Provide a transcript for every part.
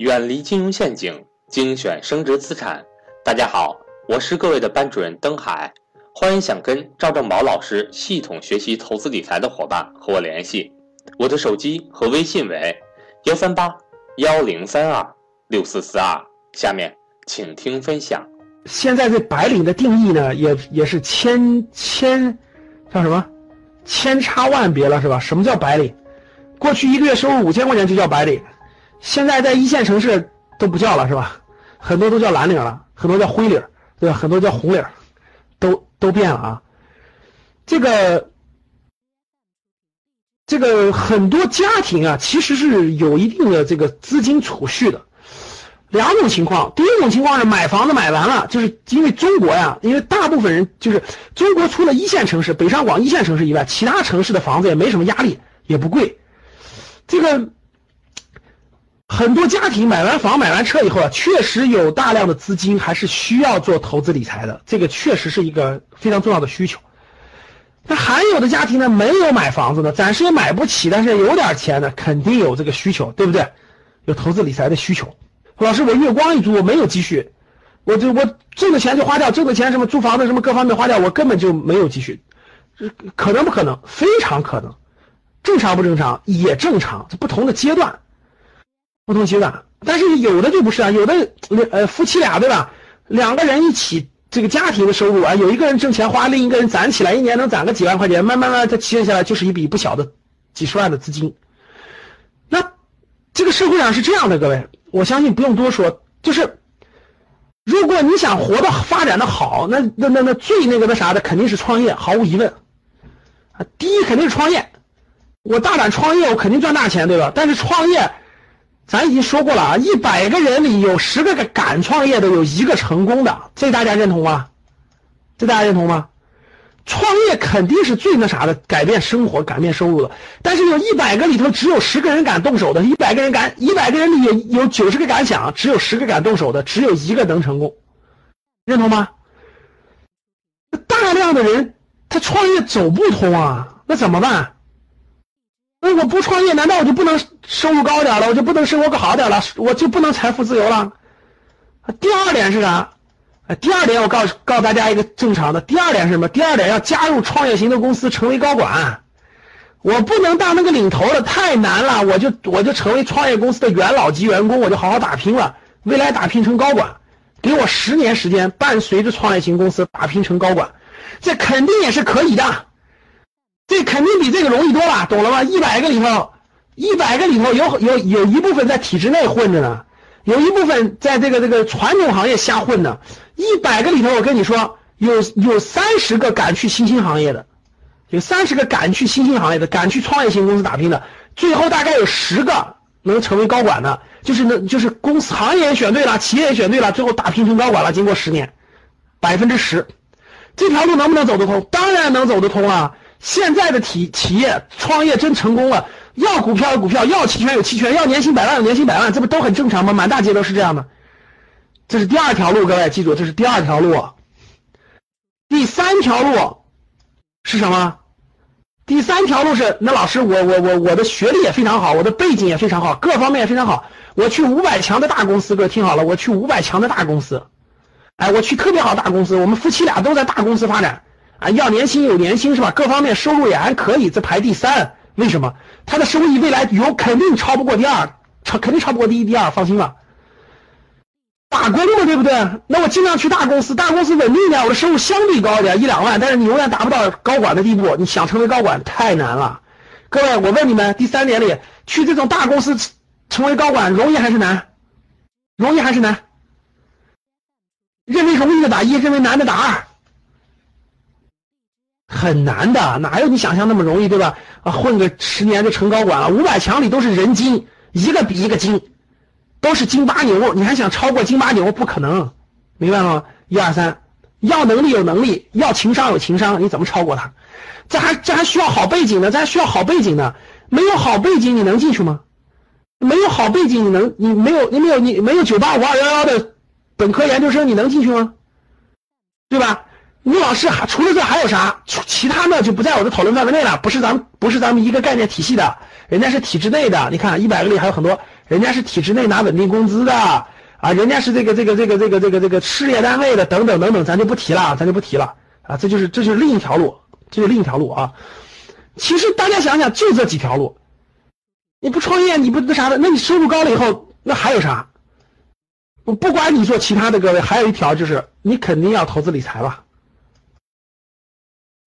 远离金融陷阱，精选升值资产。大家好，我是各位的班主任登海，欢迎想跟赵正宝老师系统学习投资理财的伙伴和我联系，我的手机和微信为幺三八幺零三二六四四二。下面请听分享。现在这白领的定义呢，也也是千千叫什么千差万别了，是吧？什么叫白领？过去一个月收入五千块钱就叫白领。现在在一线城市都不叫了是吧？很多都叫蓝领了，很多叫灰领，对吧？很多叫红领，都都变了啊。这个这个很多家庭啊，其实是有一定的这个资金储蓄的。两种情况，第一种情况是买房子买完了，就是因为中国呀，因为大部分人就是中国除了一线城市北上广一线城市以外，其他城市的房子也没什么压力，也不贵。这个。很多家庭买完房买完车以后啊，确实有大量的资金还是需要做投资理财的，这个确实是一个非常重要的需求。那还有的家庭呢，没有买房子呢，暂时也买不起，但是有点钱呢，肯定有这个需求，对不对？有投资理财的需求。老师，我月光一族，我没有积蓄，我就我挣的钱就花掉，挣的钱什么租房子什么各方面花掉，我根本就没有积蓄，可能不可能？非常可能。正常不正常？也正常，这不同的阶段。不同阶段，但是有的就不是啊，有的呃夫妻俩对吧？两个人一起这个家庭的收入啊，有一个人挣钱花，另一个人攒起来，一年能攒个几万块钱，慢慢慢他积累下来就是一笔不小的几十万的资金。那这个社会上是这样的，各位，我相信不用多说，就是如果你想活的发展的好，那那那那最那个那啥的肯定是创业，毫无疑问啊，第一肯定是创业，我大胆创业，我肯定赚大钱，对吧？但是创业。咱已经说过了啊，一百个人里有十个敢创业的，有一个成功的，这大家认同吗？这大家认同吗？创业肯定是最那啥的，改变生活、改变收入的。但是有一百个里头只有十个人敢动手的，一百个人敢，一百个人里有有九十个敢想，只有十个敢动手的，只有一个能成功，认同吗？大量的人他创业走不通啊，那怎么办？那我不创业，难道我就不能收入高点了？我就不能生活更好点了？我就不能财富自由了？第二点是啥？第二点我告诉告诉大家一个正常的。第二点是什么？第二点要加入创业型的公司，成为高管。我不能当那个领头的，太难了。我就我就成为创业公司的元老级员工，我就好好打拼了。未来打拼成高管，给我十年时间，伴随着创业型公司打拼成高管，这肯定也是可以的。这肯定比这个容易多了，懂了吗？一百个里头，一百个里头有有有一部分在体制内混着呢，有一部分在这个这个传统行业瞎混呢。一百个里头，我跟你说，有有三十个敢去新兴行业的，有三十个敢去新兴行业的，敢去创业型公司打拼的，最后大概有十个能成为高管的，就是那就是公司行业选对了，企业也选对了，最后打拼成高管了。经过十年，百分之十，这条路能不能走得通？当然能走得通啊。现在的企企业创业真成功了，要股票有股票，要期权有期权，要年薪百万有年薪百万，这不都很正常吗？满大街都是这样的。这是第二条路，各位记住，这是第二条路。第三条路是什么？第三条路是那老师，我我我我的学历也非常好，我的背景也非常好，各方面也非常好。我去五百强的大公司，各位听好了，我去五百强的大公司，哎，我去特别好大公司，我们夫妻俩都在大公司发展。啊，要年薪有年薪是吧？各方面收入也还可以，这排第三。为什么？他的收益未来有肯定超不过第二，超肯定超不过第一、第二，放心吧。打工嘛，对不对？那我尽量去大公司，大公司稳定一点，我的收入相对高一点，一两万。但是你永远达不到高管的地步，你想成为高管太难了。各位，我问你们，第三点里去这种大公司成为高管容易还是难？容易还是难？认为容易的打一，认为难的打二。很难的，哪有你想象那么容易，对吧？啊，混个十年就成高管了，五百强里都是人精，一个比一个精，都是金巴牛，你还想超过金巴牛？不可能，明白了吗？一二三，要能力有能力，要情商有情商，你怎么超过他？这还这还需要好背景呢，这还需要好背景呢，没有好背景你能进去吗？没有好背景你能你没有你没有你没有九八五二幺幺的本科研究生你能进去吗？对吧？吴老师还除了这还有啥？其他的就不在我的讨论范围内了。不是咱们不是咱们一个概念体系的，人家是体制内的。你看一百个里还有很多，人家是体制内拿稳定工资的啊，人家是这个这个这个这个这个这个事业单位的等等等等，咱就不提了，咱就不提了啊，这就是这就是另一条路，这是另一条路啊。其实大家想想，就这几条路，你不创业，你不那啥的，那你收入高了以后，那还有啥？不管你做其他的，各位，还有一条就是你肯定要投资理财吧。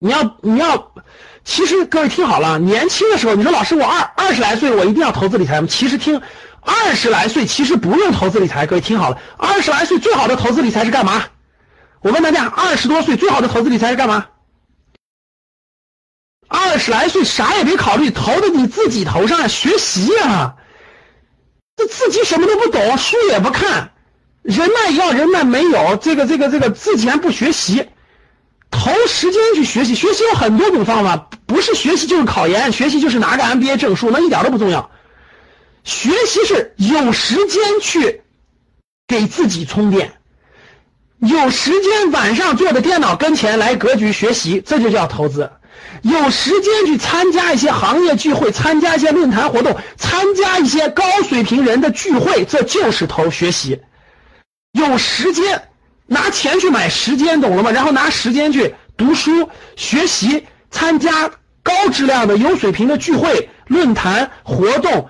你要你要，其实各位听好了，年轻的时候你说老师我二二十来岁我一定要投资理财吗？其实听二十来岁其实不用投资理财，各位听好了，二十来岁最好的投资理财是干嘛？我问大家，二十多岁最好的投资理财是干嘛？二十来岁啥也别考虑，投的你自己头上，学习啊！这自己什么都不懂，书也不看，人脉要人脉没有，这个这个这个自己还不学习，投时间去学习，学习有很多种方法，不是学习就是考研，学习就是拿个 MBA 证书，那一点都不重要。学习是有时间去给自己充电，有时间晚上坐在电脑跟前来格局学习，这就叫投资。有时间去参加一些行业聚会，参加一些论坛活动，参加一些高水平人的聚会，这就是投学习。有时间拿钱去买时间，懂了吗？然后拿时间去读书学习，参加高质量的有水平的聚会、论坛活动，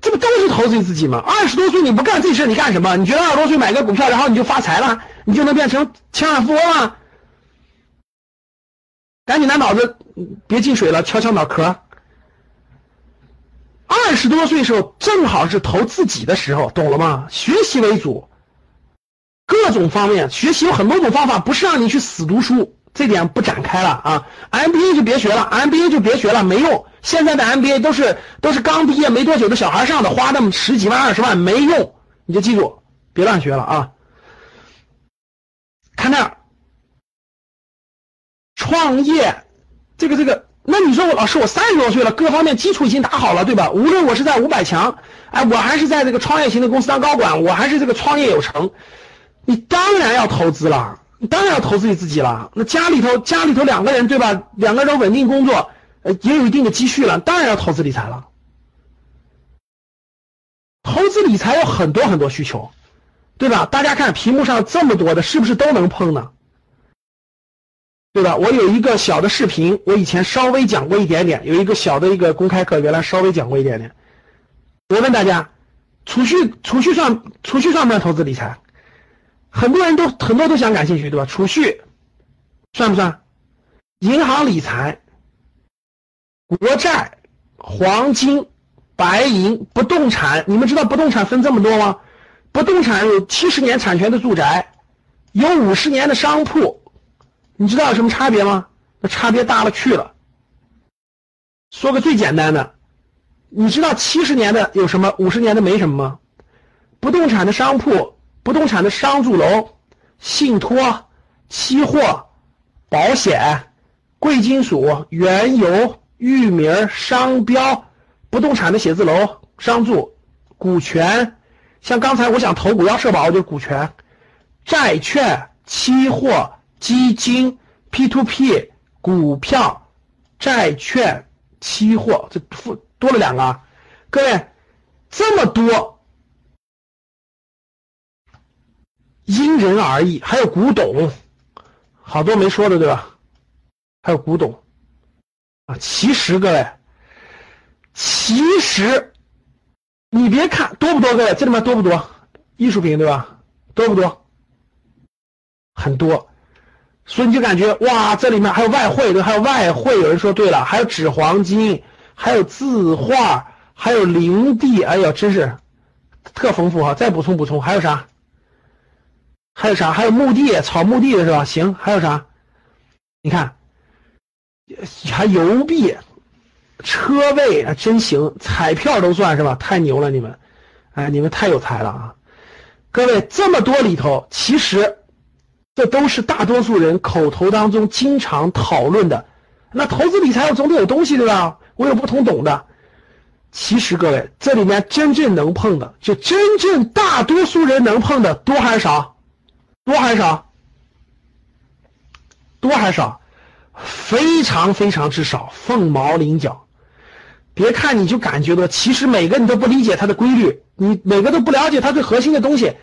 这不都是投资自己吗？二十多岁你不干这事，你干什么？你觉得二十多岁买个股票，然后你就发财了，你就能变成千万富翁了？赶紧拿脑子，别进水了，敲敲脑壳。二十多岁时候正好是投自己的时候，懂了吗？学习为主，各种方面学习有很多种方法，不是让你去死读书，这点不展开了啊。MBA 就别学了，MBA 就别学了，没用。现在的 MBA 都是都是刚毕业没多久的小孩上的，花那么十几万二十万没用，你就记住，别乱学了啊。看那儿。创业，这个这个，那你说我老师，我三十多岁了，各方面基础已经打好了，对吧？无论我是在五百强，哎，我还是在这个创业型的公司当高管，我还是这个创业有成，你当然要投资了，你当然要投资你自己了。那家里头家里头两个人，对吧？两个人稳定工作，呃，也有一定的积蓄了，当然要投资理财了。投资理财有很多很多需求，对吧？大家看屏幕上这么多的，是不是都能碰呢？对吧？我有一个小的视频，我以前稍微讲过一点点，有一个小的一个公开课，原来稍微讲过一点点。我问大家，储蓄储蓄算储蓄算不算投资理财？很多人都很多都想感兴趣，对吧？储蓄算不算？银行理财、国债、黄金、白银、不动产，你们知道不动产分这么多吗？不动产有七十年产权的住宅，有五十年的商铺。你知道有什么差别吗？那差别大了去了。说个最简单的，你知道七十年的有什么，五十年的没什么吗？不动产的商铺、不动产的商住楼、信托、期货、保险、贵金属、原油、域名、商标、不动产的写字楼、商住、股权，像刚才我想投股要社保就是股权、债券、期货。基金、P to P、股票、债券、期货，这多了两个。各位，这么多，因人而异。还有古董，好多没说的，对吧？还有古董啊。其实，各位，其实你别看多不多，各位这里面多不多？艺术品，对吧？多不多？很多。所以你就感觉哇，这里面还有外汇，对，还有外汇。有人说对了，还有纸黄金，还有字画，还有灵地。哎呦，真是特丰富哈！再补充补充，还有啥？还有啥？还有墓地，草墓地的是吧？行，还有啥？你看，还邮币、车位啊，真行，彩票都算是吧？太牛了，你们，哎，你们太有才了啊！各位，这么多里头，其实。这都是大多数人口头当中经常讨论的。那投资理财我总得有东西对吧？我有不同懂的。其实各位，这里面真正能碰的，就真正大多数人能碰的多还是少？多还是少？多还是少？非常非常之少，凤毛麟角。别看你就感觉到，其实每个你都不理解它的规律，你每个都不了解它最核心的东西。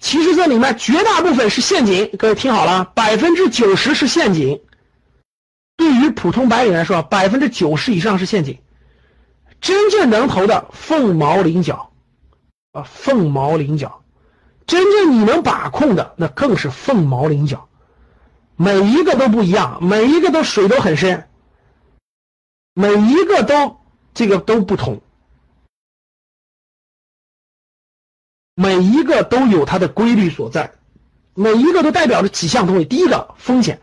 其实这里面绝大部分是陷阱，各位听好了，百分之九十是陷阱。对于普通白领来说，百分之九十以上是陷阱。真正能投的凤毛麟角，啊，凤毛麟角。真正你能把控的，那更是凤毛麟角。每一个都不一样，每一个都水都很深，每一个都这个都不同。每一个都有它的规律所在，每一个都代表着几项东西。第一个风险，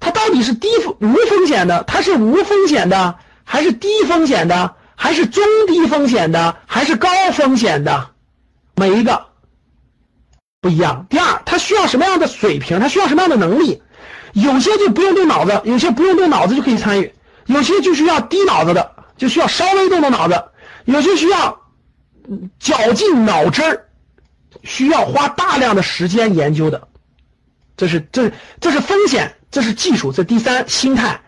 它到底是低风无风险的，它是无风险的，还是低风险的，还是中低风险的，还是高风险的？每一个不一样。第二，他需要什么样的水平？他需要什么样的能力？有些就不用动脑子，有些不用动脑子就可以参与，有些就需要低脑子的，就需要稍微动动脑子，有些需要绞尽脑汁儿。需要花大量的时间研究的，这是这这是风险，这是技术，这第三心态。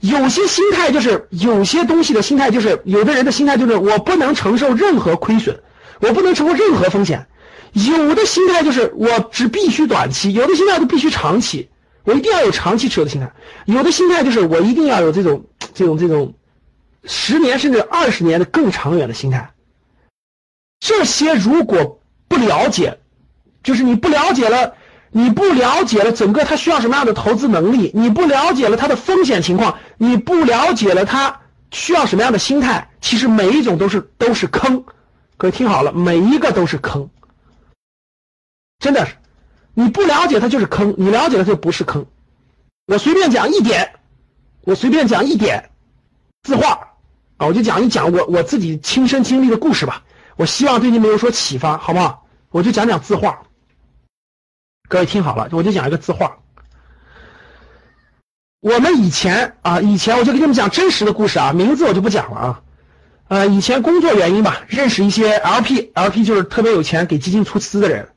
有些心态就是有些东西的心态就是有的人的心态就是我不能承受任何亏损，我不能承受任何风险。有的心态就是我只必须短期，有的心态就必须长期，我一定要有长期持有的心态。有的心态就是我一定要有这种这种这种十年甚至二十年的更长远的心态。这些如果。不了解，就是你不了解了，你不了解了整个他需要什么样的投资能力，你不了解了它的风险情况，你不了解了它需要什么样的心态，其实每一种都是都是坑。各位听好了，每一个都是坑，真的是，你不了解它就是坑，你了解了就不是坑。我随便讲一点，我随便讲一点字画啊，我就讲一讲我我自己亲身经历的故事吧。我希望对你们有所启发，好不好？我就讲讲字画。各位听好了，我就讲一个字画。我们以前啊，以前我就给你们讲真实的故事啊，名字我就不讲了啊。呃，以前工作原因吧，认识一些 LP，LP 就是特别有钱给基金出资的人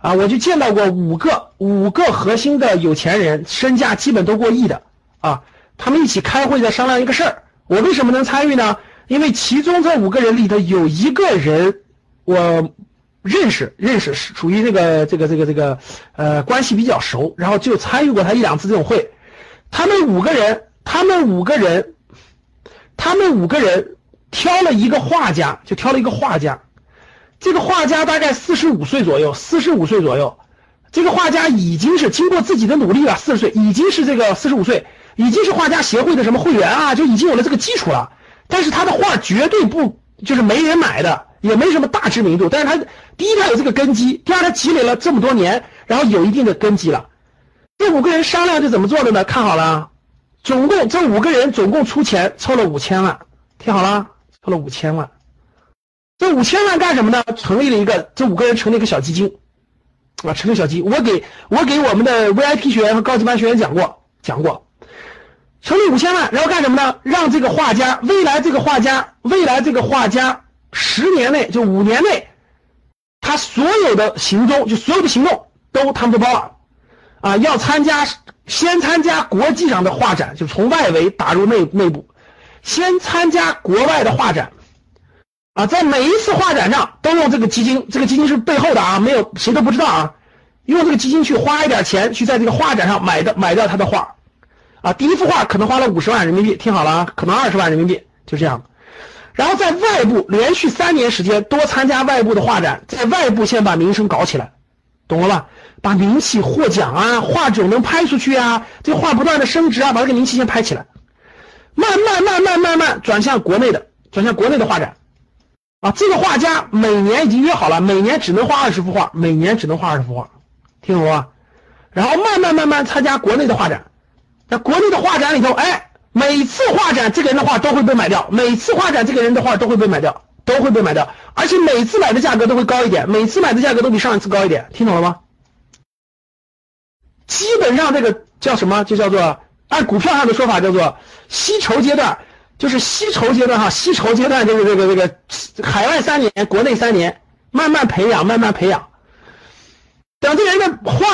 啊，我就见到过五个五个核心的有钱人，身价基本都过亿的啊。他们一起开会在商量一个事儿，我为什么能参与呢？因为其中这五个人里头有一个人，我认识认识是属于这个这个这个这个呃关系比较熟，然后就参与过他一两次这种会。他们五个人，他们五个人，他们五个人挑了一个画家，就挑了一个画家。这个画家大概四十五岁左右，四十五岁左右。这个画家已经是经过自己的努力了，四十岁已经是这个四十五岁，已经是画家协会的什么会员啊，就已经有了这个基础了。但是他的画绝对不就是没人买的，也没什么大知名度。但是他第一他有这个根基，第二他积累了这么多年，然后有一定的根基了。这五个人商量是怎么做的呢？看好了，总共这五个人总共出钱凑了五千万，听好了，凑了五千万。这五千万干什么呢？成立了一个，这五个人成立一个小基金，啊，成立小基。我给我给我们的 VIP 学员和高级班学员讲过，讲过。成立五千万，然后干什么呢？让这个画家，未来这个画家，未来这个画家，十年内就五年内，他所有的行踪，就所有的行动都他们都包了，啊，要参加，先参加国际上的画展，就从外围打入内内部，先参加国外的画展，啊，在每一次画展上都用这个基金，这个基金是背后的啊，没有谁都不知道啊，用这个基金去花一点钱，去在这个画展上买的买掉他的画。啊，第一幅画可能花了五十万人民币，听好了啊，可能二十万人民币，就这样。然后在外部连续三年时间多参加外部的画展，在外部先把名声搞起来，懂了吧？把名气获奖啊，画种能拍出去啊，这画不断的升值啊，把这个名气先拍起来。慢慢慢慢慢慢转向国内的，转向国内的画展。啊，这个画家每年已经约好了，每年只能画二十幅画，每年只能画二十幅画，听懂了吧？然后慢慢慢慢参加国内的画展。在国内的画展里头，哎，每次画展这个人的画都会被买掉，每次画展这个人的画都会被买掉，都会被买掉，而且每次买的价格都会高一点，每次买的价格都比上一次高一点，听懂了吗？基本上这个叫什么？就叫做按股票上的说法叫做吸筹阶段，就是吸筹阶段哈，吸筹阶段就是这个这个海外三年，国内三年，慢慢培养，慢慢培养，等这人的画。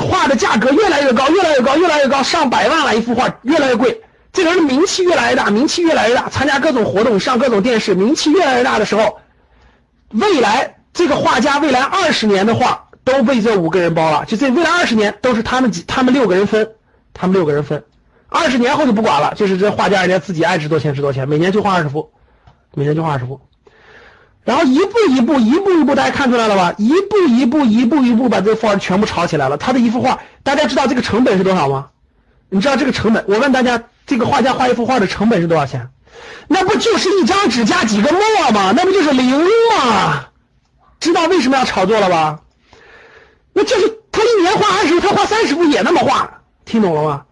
画的价格越来越高，越来越高，越来越高，上百万了一幅画，越来越贵。这个人的名气越来越大，名气越来越大，参加各种活动，上各种电视，名气越来越大的时候，未来这个画家未来二十年的画都被这五个人包了，就这未来二十年都是他们几他们六个人分，他们六个人分，二十年后就不管了，就是这画家人家自己爱值多少钱值多少钱，每年就画二十幅，每年就画二十幅。然后一步一步，一步一步，大家看出来了吧？一步一步，一步一步把这幅画全部炒起来了。他的一幅画，大家知道这个成本是多少吗？你知道这个成本？我问大家，这个画家画一幅画的成本是多少钱？那不就是一张纸加几个墨吗？那不就是零吗？知道为什么要炒作了吧？那就是他一年画二十幅，他画三十幅也那么画，听懂了吗？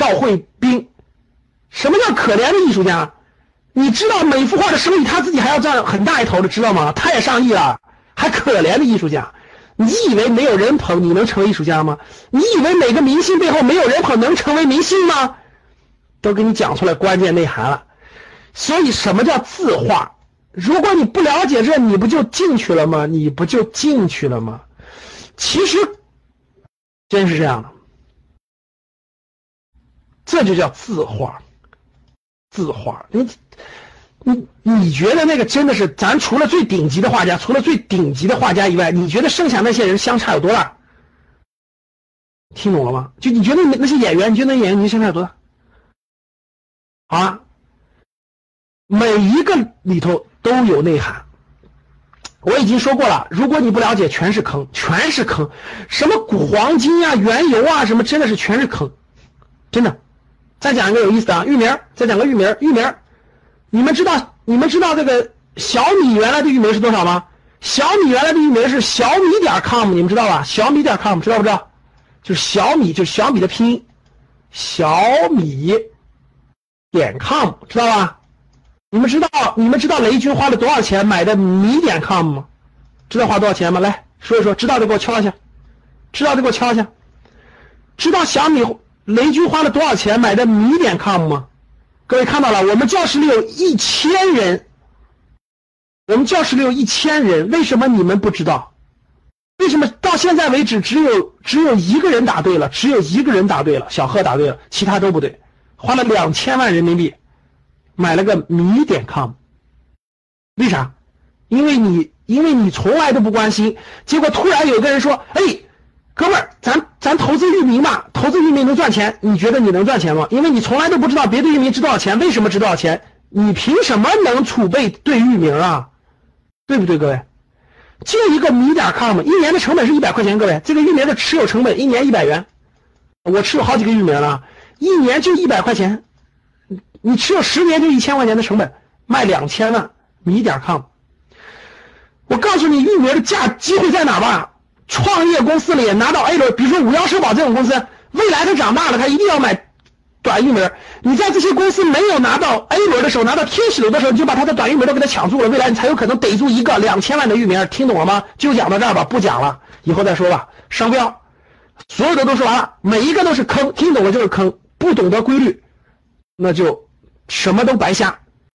赵慧冰，什么叫可怜的艺术家？你知道每幅画的生意他自己还要占很大一头的，知道吗？他也上亿了，还可怜的艺术家？你以为没有人捧你能成为艺术家吗？你以为每个明星背后没有人捧能成为明星吗？都给你讲出来关键内涵了。所以什么叫字画？如果你不了解这，你不就进去了吗？你不就进去了吗？其实真是这样的，这就叫字画。字画，你你你觉得那个真的是咱除了最顶级的画家，除了最顶级的画家以外，你觉得剩下那些人相差有多大？听懂了吗？就你觉得那那些演员，你觉得那演员你相差有多大？啊，每一个里头都有内涵。我已经说过了，如果你不了解，全是坑，全是坑。什么古黄金啊、原油啊，什么真的是全是坑，真的。再讲一个有意思的啊，域名。再讲个域名，域名。你们知道你们知道这个小米原来的域名是多少吗？小米原来的域名是小米点 com，你们知道吧？小米点 com 知道不知道？就是小米，就是小米的拼音，小米点 com 知道吧？你们知道你们知道雷军花了多少钱买的米点 com 吗？知道花多少钱吗？来说一说，知道的给我敲一下，知道的给我敲一下，知道小米。雷军花了多少钱买的米点 com 吗？各位看到了，我们教室里有一千人，我们教室里有一千人，为什么你们不知道？为什么到现在为止只有只有一个人答对了？只有一个人答对了，小贺答对了，其他都不对。花了两千万人民币买了个米点 com，为啥？因为你因为你从来都不关心，结果突然有个人说，哎。哥们儿，咱咱投资域名吧，投资域名能赚钱，你觉得你能赚钱吗？因为你从来都不知道别的域名值多少钱，为什么值多少钱？你凭什么能储备对域名啊？对不对，各位？就一个米点 com，一年的成本是一百块钱，各位，这个域名的持有成本一年一百元，我持有好几个域名了，一年就一百块钱，你持有十年就一千块钱的成本，卖两千万米点 com。我告诉你，域名的价机会在哪吧？创业公司里拿到 A 轮，比如说五幺社保这种公司，未来它长大了，它一定要买短域名。你在这些公司没有拿到 A 轮的时候，拿到天使轮的时候，你就把它的短域名都给它抢住了，未来你才有可能逮住一个两千万的域名。听懂了吗？就讲到这儿吧，不讲了，以后再说吧。商标，所有的都说完了，每一个都是坑，听懂了就是坑，不懂得规律，那就什么都白瞎。